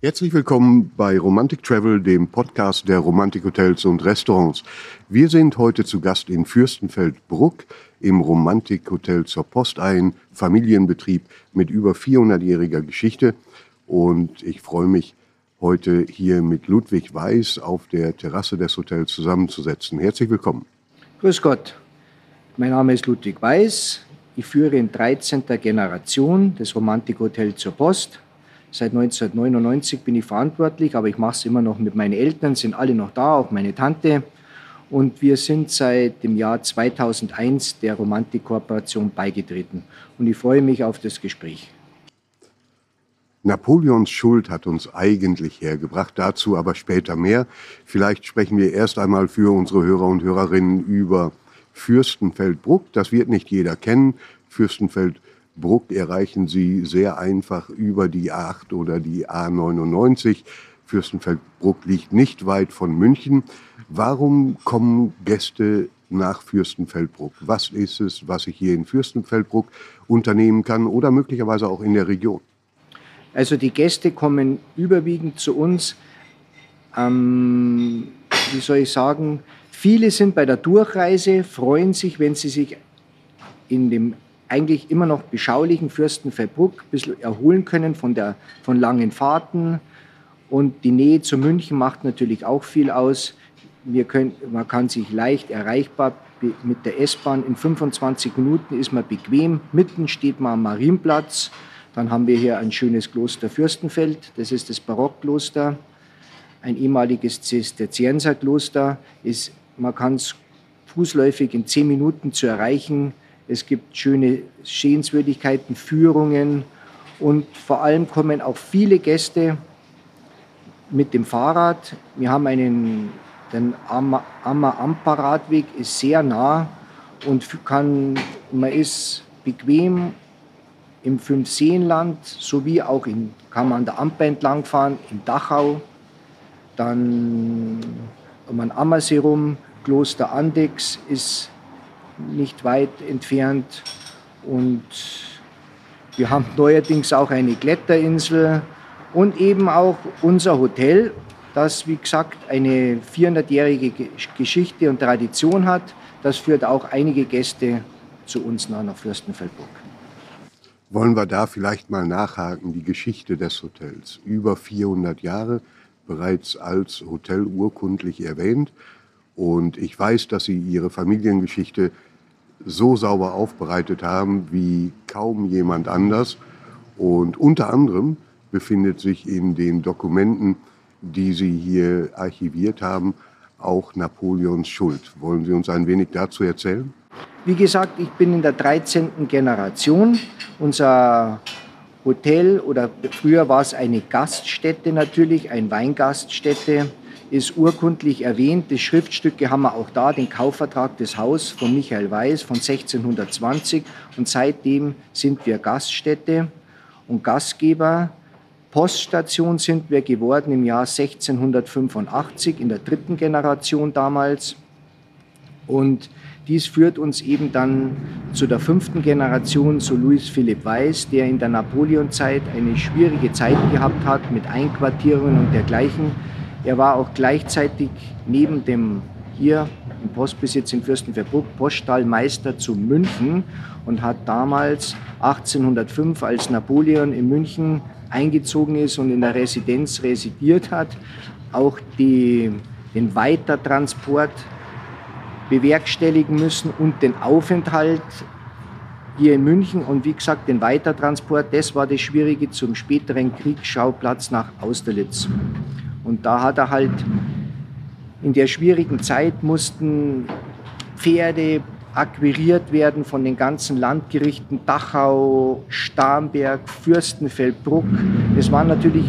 Herzlich willkommen bei Romantic Travel, dem Podcast der Romantikhotels und Restaurants. Wir sind heute zu Gast in Fürstenfeldbruck im Romantikhotel zur Post, ein Familienbetrieb mit über 400-jähriger Geschichte. Und ich freue mich, heute hier mit Ludwig Weiß auf der Terrasse des Hotels zusammenzusetzen. Herzlich willkommen. Grüß Gott. Mein Name ist Ludwig Weiß. Ich führe in 13. Generation das Romantikhotel zur Post Seit 1999 bin ich verantwortlich, aber ich mache es immer noch mit meinen Eltern, sind alle noch da, auch meine Tante. Und wir sind seit dem Jahr 2001 der Romantik-Kooperation beigetreten. Und ich freue mich auf das Gespräch. Napoleons Schuld hat uns eigentlich hergebracht, dazu aber später mehr. Vielleicht sprechen wir erst einmal für unsere Hörer und Hörerinnen über Fürstenfeldbruck. Das wird nicht jeder kennen. Fürstenfeldbruck Bruck erreichen Sie sehr einfach über die A8 oder die A99. Fürstenfeldbruck liegt nicht weit von München. Warum kommen Gäste nach Fürstenfeldbruck? Was ist es, was ich hier in Fürstenfeldbruck unternehmen kann oder möglicherweise auch in der Region? Also die Gäste kommen überwiegend zu uns. Ähm, wie soll ich sagen? Viele sind bei der Durchreise, freuen sich, wenn sie sich in dem eigentlich immer noch beschaulichen Fürstenfeldbruck ein bisschen erholen können von, der, von langen Fahrten. Und die Nähe zu München macht natürlich auch viel aus. Können, man kann sich leicht erreichbar mit der S-Bahn. In 25 Minuten ist man bequem. Mitten steht man am Marienplatz. Dann haben wir hier ein schönes Kloster Fürstenfeld. Das ist das Barockkloster. Ein ehemaliges Zisterzienserkloster. Ist, man kann es fußläufig in 10 Minuten zu erreichen. Es gibt schöne Sehenswürdigkeiten, Führungen und vor allem kommen auch viele Gäste mit dem Fahrrad. Wir haben einen, den Amma Ampa Radweg ist sehr nah und kann, man ist bequem im Fünfseenland sowie auch in, kann man an der Amper entlang fahren, in Dachau, dann um an Ammersee rum, Kloster Andex ist nicht weit entfernt. Und wir haben neuerdings auch eine Kletterinsel und eben auch unser Hotel, das wie gesagt eine 400-jährige Geschichte und Tradition hat. Das führt auch einige Gäste zu uns nach, Fürstenfeldbruck. Wollen wir da vielleicht mal nachhaken, die Geschichte des Hotels. Über 400 Jahre, bereits als Hotel urkundlich erwähnt. Und ich weiß, dass Sie Ihre Familiengeschichte so sauber aufbereitet haben wie kaum jemand anders. Und unter anderem befindet sich in den Dokumenten, die Sie hier archiviert haben, auch Napoleons Schuld. Wollen Sie uns ein wenig dazu erzählen? Wie gesagt, ich bin in der 13. Generation. Unser Hotel oder früher war es eine Gaststätte natürlich, eine Weingaststätte ist urkundlich erwähnt. Die Schriftstücke haben wir auch da, den Kaufvertrag des Haus von Michael Weiß von 1620. Und seitdem sind wir Gaststätte und Gastgeber. Poststation sind wir geworden im Jahr 1685, in der dritten Generation damals. Und dies führt uns eben dann zu der fünften Generation, zu Louis Philipp Weiß, der in der Napoleonzeit eine schwierige Zeit gehabt hat mit Einquartierungen und dergleichen er war auch gleichzeitig neben dem hier im Postbesitz in Fürstenfeldbruck Poststallmeister zu München und hat damals 1805, als Napoleon in München eingezogen ist und in der Residenz residiert hat, auch die, den Weitertransport bewerkstelligen müssen und den Aufenthalt hier in München und wie gesagt den Weitertransport, das war das Schwierige zum späteren Kriegsschauplatz nach Austerlitz. Und da hat er halt in der schwierigen Zeit mussten Pferde akquiriert werden von den ganzen Landgerichten Dachau, Starnberg, Fürstenfeldbruck. Es waren natürlich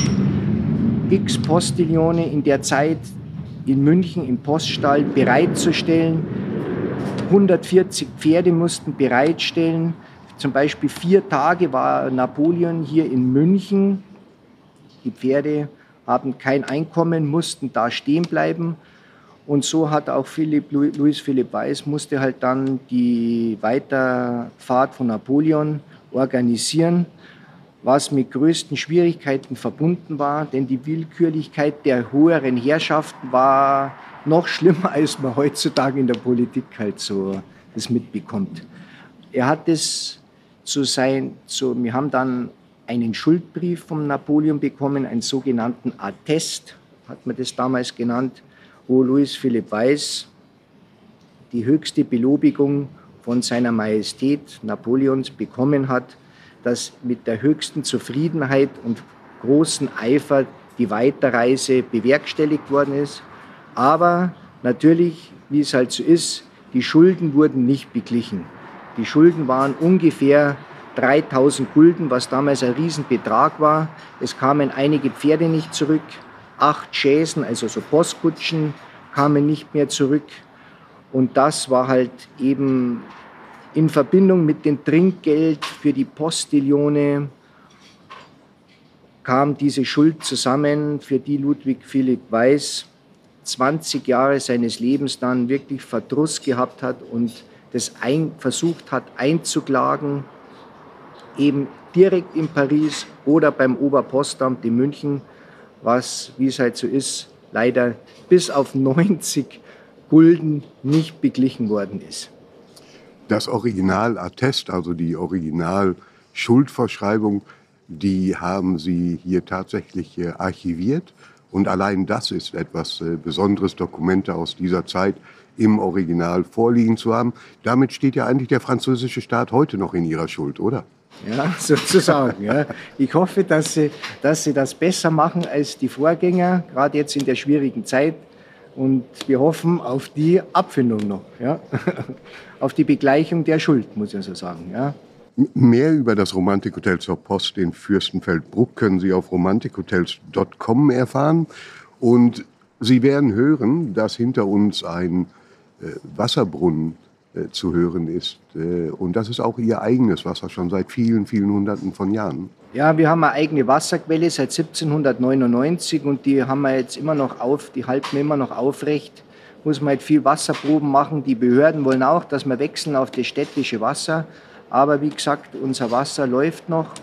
x Postillone in der Zeit in München im Poststall bereitzustellen. 140 Pferde mussten bereitstellen. Zum Beispiel vier Tage war Napoleon hier in München. Die Pferde haben kein Einkommen, mussten da stehen bleiben. Und so hat auch Philipp, Louis Philipp Weiß musste halt dann die Weiterfahrt von Napoleon organisieren. was mit größten Schwierigkeiten verbunden war, denn die Willkürlichkeit der höheren Herrschaften war noch schlimmer, als man heutzutage in der Politik halt so das mitbekommt. Er hat es zu sein, zu, wir haben dann einen Schuldbrief von Napoleon bekommen, einen sogenannten Attest, hat man das damals genannt, wo Louis Philipp Weiß die höchste Belobigung von seiner Majestät Napoleons bekommen hat, dass mit der höchsten Zufriedenheit und großen Eifer die Weiterreise bewerkstelligt worden ist. Aber natürlich, wie es halt so ist, die Schulden wurden nicht beglichen. Die Schulden waren ungefähr 3000 Gulden, was damals ein Riesenbetrag war. Es kamen einige Pferde nicht zurück, acht Chaisen, also so Postkutschen, kamen nicht mehr zurück. Und das war halt eben in Verbindung mit dem Trinkgeld für die Postillone kam diese Schuld zusammen, für die Ludwig Philipp Weiß 20 Jahre seines Lebens dann wirklich Verdruss gehabt hat und das versucht hat einzuklagen, eben direkt in Paris oder beim Oberpostamt in München, was, wie es halt so ist, leider bis auf 90 Gulden nicht beglichen worden ist. Das Originalattest, also die Original-Schuldverschreibung, die haben Sie hier tatsächlich äh, archiviert. Und allein das ist etwas äh, Besonderes, Dokumente aus dieser Zeit im Original vorliegen zu haben. Damit steht ja eigentlich der französische Staat heute noch in ihrer Schuld, oder? Ja, sozusagen. Ja. Ich hoffe, dass sie, dass sie das besser machen als die Vorgänger, gerade jetzt in der schwierigen Zeit. Und wir hoffen auf die Abfindung noch, ja? auf die Begleichung der Schuld, muss ich so sagen. Ja? Mehr über das Romantikhotel zur Post in Fürstenfeldbruck können Sie auf romantikhotels.com erfahren. Und Sie werden hören, dass hinter uns ein äh, Wasserbrunnen zu hören ist. Äh, und das ist auch Ihr eigenes Wasser, schon seit vielen, vielen Hunderten von Jahren. Ja, wir haben eine eigene Wasserquelle seit 1799 und die haben wir jetzt immer noch auf, die halten wir immer noch aufrecht. Muss man halt viel Wasserproben machen. Die Behörden wollen auch, dass wir wechseln auf das städtische Wasser. Aber wie gesagt, unser Wasser läuft noch,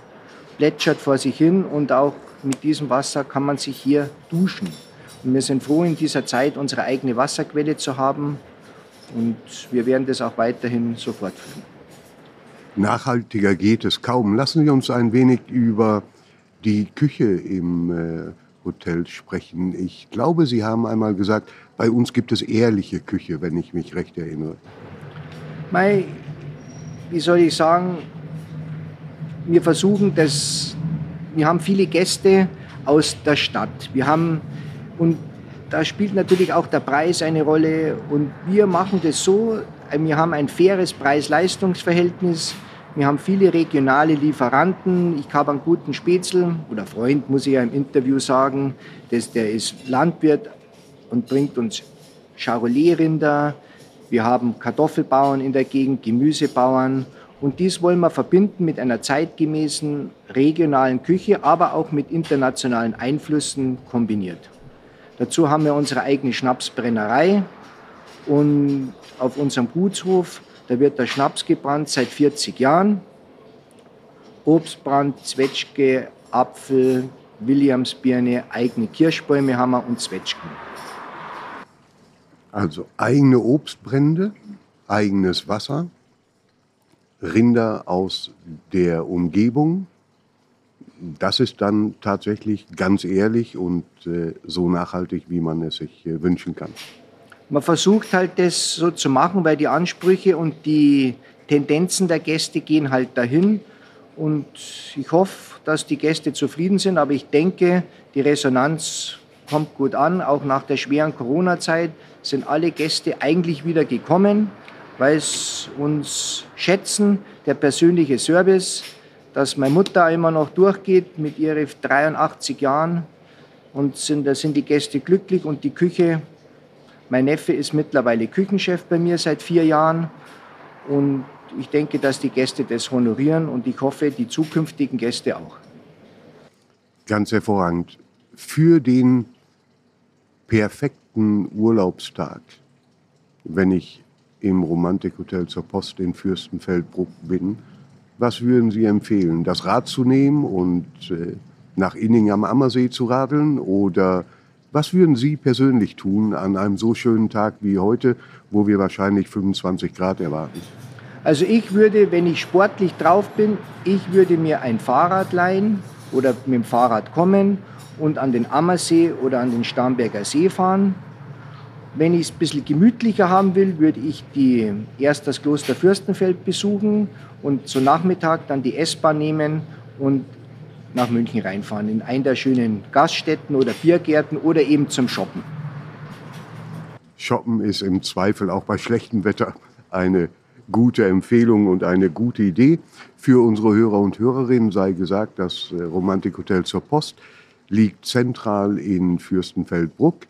plätschert vor sich hin und auch mit diesem Wasser kann man sich hier duschen. Und wir sind froh, in dieser Zeit unsere eigene Wasserquelle zu haben. Und wir werden das auch weiterhin so fortführen. Nachhaltiger geht es kaum. Lassen Sie uns ein wenig über die Küche im äh, Hotel sprechen. Ich glaube, Sie haben einmal gesagt, bei uns gibt es ehrliche Küche, wenn ich mich recht erinnere. Mei, wie soll ich sagen, wir versuchen das, wir haben viele Gäste aus der Stadt. Wir haben, und da spielt natürlich auch der Preis eine Rolle. Und wir machen das so, wir haben ein faires Preis-Leistungs-Verhältnis. Wir haben viele regionale Lieferanten. Ich habe einen guten Spätzl oder Freund, muss ich ja im Interview sagen. Das, der ist Landwirt und bringt uns Charolais-Rinder. Wir haben Kartoffelbauern in der Gegend, Gemüsebauern. Und dies wollen wir verbinden mit einer zeitgemäßen regionalen Küche, aber auch mit internationalen Einflüssen kombiniert. Dazu haben wir unsere eigene Schnapsbrennerei und auf unserem Gutshof da wird der Schnaps gebrannt seit 40 Jahren. Obstbrand, Zwetschge, Apfel, Williamsbirne, eigene Kirschbäume haben wir und Zwetschgen. Also eigene Obstbrände, eigenes Wasser, Rinder aus der Umgebung. Das ist dann tatsächlich ganz ehrlich und äh, so nachhaltig, wie man es sich äh, wünschen kann. Man versucht halt das so zu machen, weil die Ansprüche und die Tendenzen der Gäste gehen halt dahin. Und ich hoffe, dass die Gäste zufrieden sind, aber ich denke, die Resonanz kommt gut an. Auch nach der schweren Corona-Zeit sind alle Gäste eigentlich wieder gekommen, weil es uns schätzen, der persönliche Service, dass meine Mutter immer noch durchgeht mit ihren 83 Jahren und sind, da sind die Gäste glücklich und die Küche mein Neffe ist mittlerweile Küchenchef bei mir seit vier Jahren und ich denke, dass die Gäste das honorieren und ich hoffe, die zukünftigen Gäste auch. Ganz hervorragend. Für den perfekten Urlaubstag, wenn ich im Romantikhotel zur Post in Fürstenfeldbruck bin, Was würden Sie empfehlen? Das Rad zu nehmen und äh, nach Inning am Ammersee zu radeln? Oder was würden Sie persönlich tun an einem so schönen Tag wie heute, wo wir wahrscheinlich 25 Grad erwarten? Also ich würde, wenn ich sportlich drauf bin, ich würde mir ein Fahrrad leihen oder mit dem Fahrrad kommen und an den Ammersee oder an den Starnberger See fahren. Wenn ich es ein bisschen gemütlicher haben will, würde ich die, erst das Kloster Fürstenfeld besuchen und zu Nachmittag dann die S-Bahn nehmen und nach München reinfahren, in einen der schönen Gaststätten oder Biergärten oder eben zum Shoppen. Shoppen ist im Zweifel auch bei schlechtem Wetter eine gute Empfehlung und eine gute Idee. Für unsere Hörer und Hörerinnen sei gesagt, das äh, Romantikhotel zur Post liegt zentral in Fürstenfeldbruck.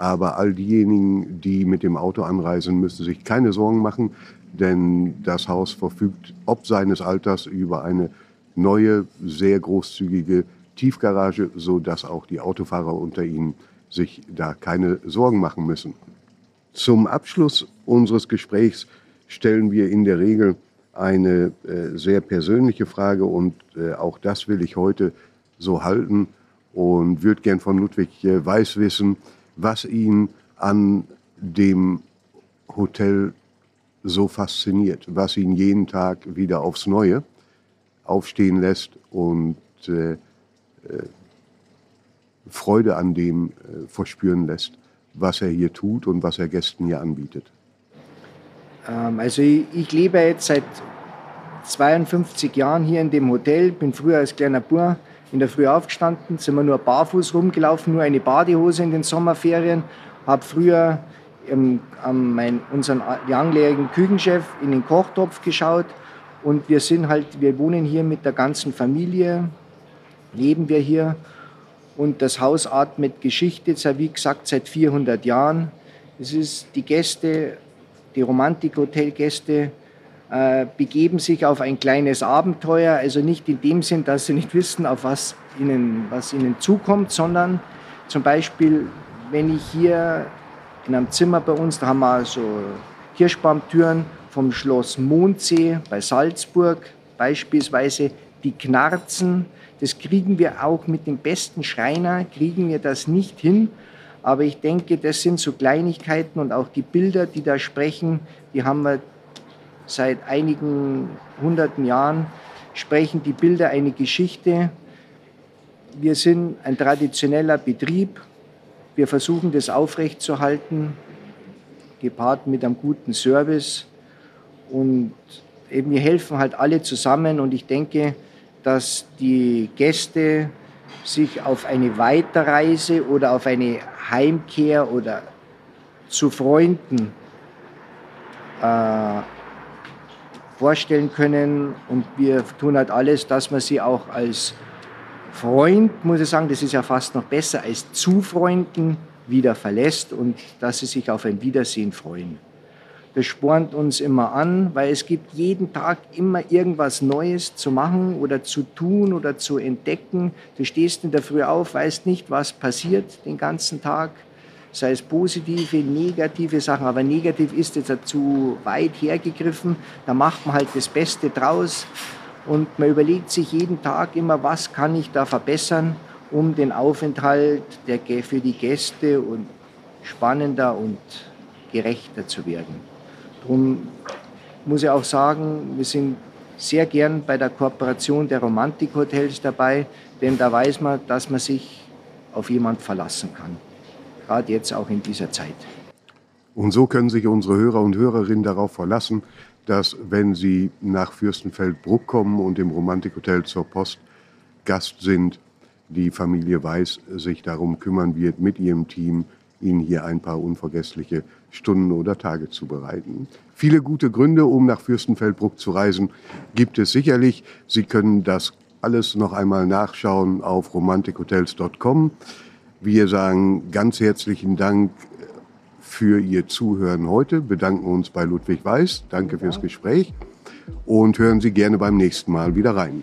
Aber all diejenigen, die mit dem Auto anreisen, müssen sich keine Sorgen machen, denn das Haus verfügt ob seines Alters über eine neue, sehr großzügige Tiefgarage, sodass auch die Autofahrer unter Ihnen sich da keine Sorgen machen müssen. Zum Abschluss unseres Gesprächs stellen wir in der Regel eine äh, sehr persönliche Frage und äh, auch das will ich heute so halten und würde gern von Ludwig äh, Weiß wissen, was ihn an dem Hotel so fasziniert, was ihn jeden Tag wieder aufs Neue aufstehen lässt und äh, äh, Freude an dem äh, verspüren lässt, was er hier tut und was er Gästen hier anbietet. Ähm, also ich, ich, lebe jetzt seit 52 Jahren hier in dem Hotel, bin früher als kleiner Bub in der Früh aufgestanden, sind wir nur barfuß rumgelaufen, nur eine Badehose in den Sommerferien, habe früher ähm, an mein, unseren langjährigen Küchenchef in den Kochtopf geschaut. Und wir sind halt, wir wohnen hier mit der ganzen Familie, leben wir hier. Und das Haus atmet Geschichte, wie gesagt, seit 400 Jahren. Es ist die Gäste die Romantik-Hotelgäste begeben sich auf ein kleines Abenteuer, also nicht in dem Sinn, dass sie nicht wissen, auf was ihnen, was ihnen zukommt, sondern zum Beispiel, wenn ich hier in einem Zimmer bei uns, da haben wir so Kirschbaumtüren vom Schloss Mondsee bei Salzburg beispielsweise, die knarzen. Das kriegen wir auch mit dem besten Schreiner, kriegen wir das nicht hin. Aber ich denke, das sind so Kleinigkeiten und auch die Bilder, die da sprechen, die haben wir seit einigen hunderten Jahren, sprechen die Bilder eine Geschichte. Wir sind ein traditioneller Betrieb. Wir versuchen das aufrechtzuerhalten, gepaart mit einem guten Service. Und eben wir helfen halt alle zusammen und ich denke, dass die Gäste sich auf eine Weiterreise oder auf eine Heimkehr oder zu Freunden äh, vorstellen können. Und wir tun halt alles, dass man sie auch als Freund, muss ich sagen, das ist ja fast noch besser, als zu Freunden wieder verlässt und dass sie sich auf ein Wiedersehen freuen. Das spornt uns immer an, weil es gibt jeden Tag immer irgendwas Neues zu machen oder zu tun oder zu entdecken. Du stehst in der Früh auf, weißt nicht, was passiert den ganzen Tag, sei es positive, negative Sachen, aber negativ ist jetzt zu weit hergegriffen. Da macht man halt das Beste draus und man überlegt sich jeden Tag immer, was kann ich da verbessern, um den Aufenthalt der, für die Gäste und spannender und gerechter zu werden. Darum muss ich auch sagen, wir sind sehr gern bei der Kooperation der Romantikhotels dabei, denn da weiß man, dass man sich auf jemand verlassen kann. Gerade jetzt auch in dieser Zeit. Und so können sich unsere Hörer und Hörerinnen darauf verlassen, dass wenn sie nach Fürstenfeldbruck kommen und im Romantikhotel zur Post Gast sind, die Familie Weiß sich darum kümmern wird, mit ihrem Team Ihnen hier ein paar unvergessliche Stunden oder Tage zu bereiten. Viele gute Gründe, um nach Fürstenfeldbruck zu reisen, gibt es sicherlich. Sie können das alles noch einmal nachschauen auf romantikhotels.com. Wir sagen ganz herzlichen Dank für Ihr Zuhören heute, bedanken uns bei Ludwig Weiß. Danke fürs Gespräch und hören Sie gerne beim nächsten Mal wieder rein.